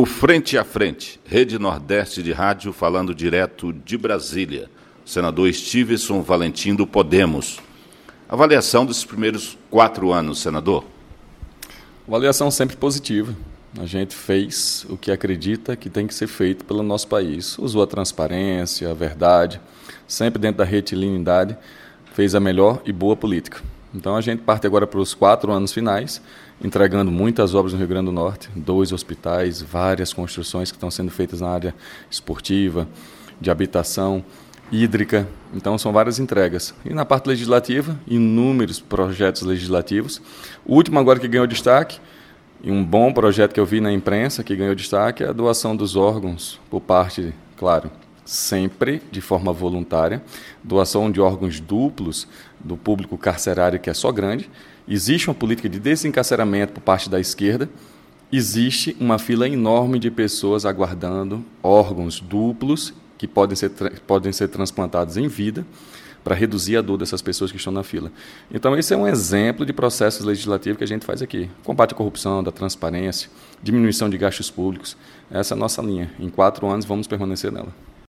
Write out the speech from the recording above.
O Frente a Frente, Rede Nordeste de Rádio, falando direto de Brasília. Senador Stevenson Valentim do Podemos. Avaliação dos primeiros quatro anos, senador? Avaliação sempre positiva. A gente fez o que acredita que tem que ser feito pelo nosso país. Usou a transparência, a verdade, sempre dentro da retilindade, fez a melhor e boa política. Então a gente parte agora para os quatro anos finais, entregando muitas obras no Rio Grande do Norte, dois hospitais, várias construções que estão sendo feitas na área esportiva, de habitação, hídrica. Então são várias entregas. E na parte legislativa, inúmeros projetos legislativos. O último agora que ganhou destaque, e um bom projeto que eu vi na imprensa que ganhou destaque, é a doação dos órgãos por parte, claro, sempre de forma voluntária, doação de órgãos duplos do público carcerário que é só grande. Existe uma política de desencarceramento por parte da esquerda. Existe uma fila enorme de pessoas aguardando órgãos duplos que podem ser, podem ser transplantados em vida para reduzir a dor dessas pessoas que estão na fila. Então, esse é um exemplo de processo legislativo que a gente faz aqui. Combate à corrupção, da transparência, diminuição de gastos públicos. Essa é a nossa linha. Em quatro anos, vamos permanecer nela.